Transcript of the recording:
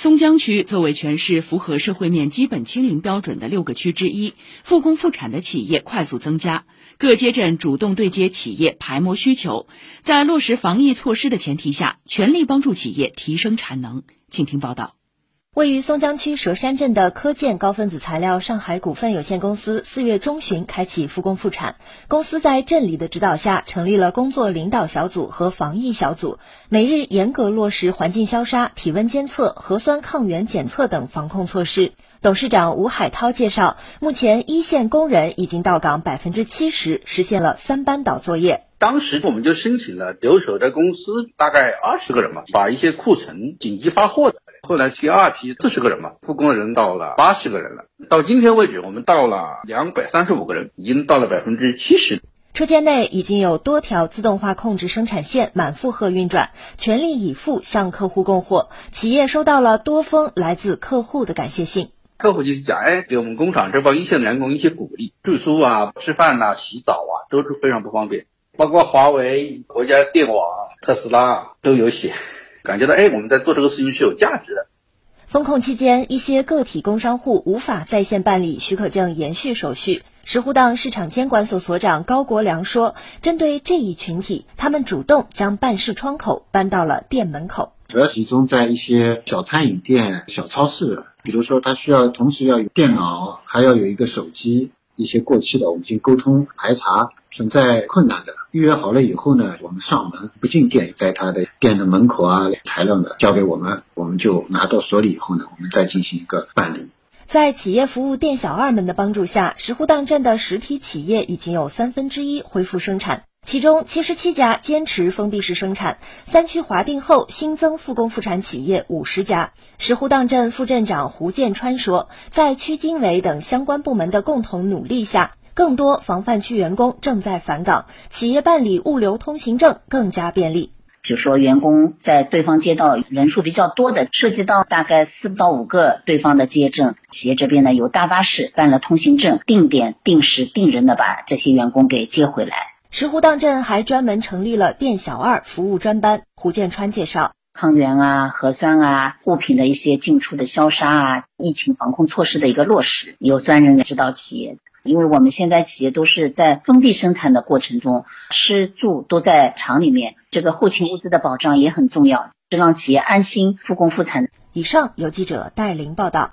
松江区作为全市符合社会面基本清零标准的六个区之一，复工复产的企业快速增加。各街镇主动对接企业排摸需求，在落实防疫措施的前提下，全力帮助企业提升产能。请听报道。位于松江区佘山镇的科建高分子材料上海股份有限公司四月中旬开启复工复产。公司在镇里的指导下，成立了工作领导小组和防疫小组，每日严格落实环境消杀、体温监测、核酸抗原检测等防控措施。董事长吴海涛介绍，目前一线工人已经到岗百分之七十，实现了三班倒作业。当时我们就申请了留守的公司大概二十个人嘛，把一些库存紧急发货的。后来第二批四十个人嘛，复工的人到了八十个人了。到今天为止，我们到了两百三十五个人，已经到了百分之七十。车间内已经有多条自动化控制生产线满负荷运转，全力以赴向客户供货。企业收到了多封来自客户的感谢信。客户就是讲，哎，给我们工厂这帮一线员工一些鼓励，住宿啊、吃饭呐、洗澡啊都是非常不方便。包括华为、国家电网、特斯拉都有写。感觉到哎，我们在做这个事情是有价值的。风控期间，一些个体工商户无法在线办理许可证延续手续。石湖荡市场监管所所长高国良说：“针对这一群体，他们主动将办事窗口搬到了店门口，主要集中在一些小餐饮店、小超市，比如说他需要同时要有电脑，还要有一个手机。”一些过期的，我们进行沟通排查，存在困难的，预约好了以后呢，我们上门不进店，在他的店的门口啊，材料呢交给我们，我们就拿到所里以后呢，我们再进行一个办理。在企业服务店小二们的帮助下，石湖荡镇的实体企业已经有三分之一恢复生产。其中七十七家坚持封闭式生产，三区划定后新增复工复产企业五十家。石湖荡镇副镇长胡建川说，在区经委等相关部门的共同努力下，更多防范区员工正在返岗，企业办理物流通行证更加便利。比如说，员工在对方街道人数比较多的，涉及到大概四到五个对方的街镇，企业这边呢有大巴士办了通行证，定点、定时、定人的把这些员工给接回来。石湖荡镇还专门成立了店小二服务专班。胡建川介绍，抗原啊、核酸啊、物品的一些进出的消杀啊、疫情防控措施的一个落实，有专人指导企业。因为我们现在企业都是在封闭生产的过程中，吃住都在厂里面，这个后勤物资的保障也很重要，是让企业安心复工复产。以上由记者戴琳报道。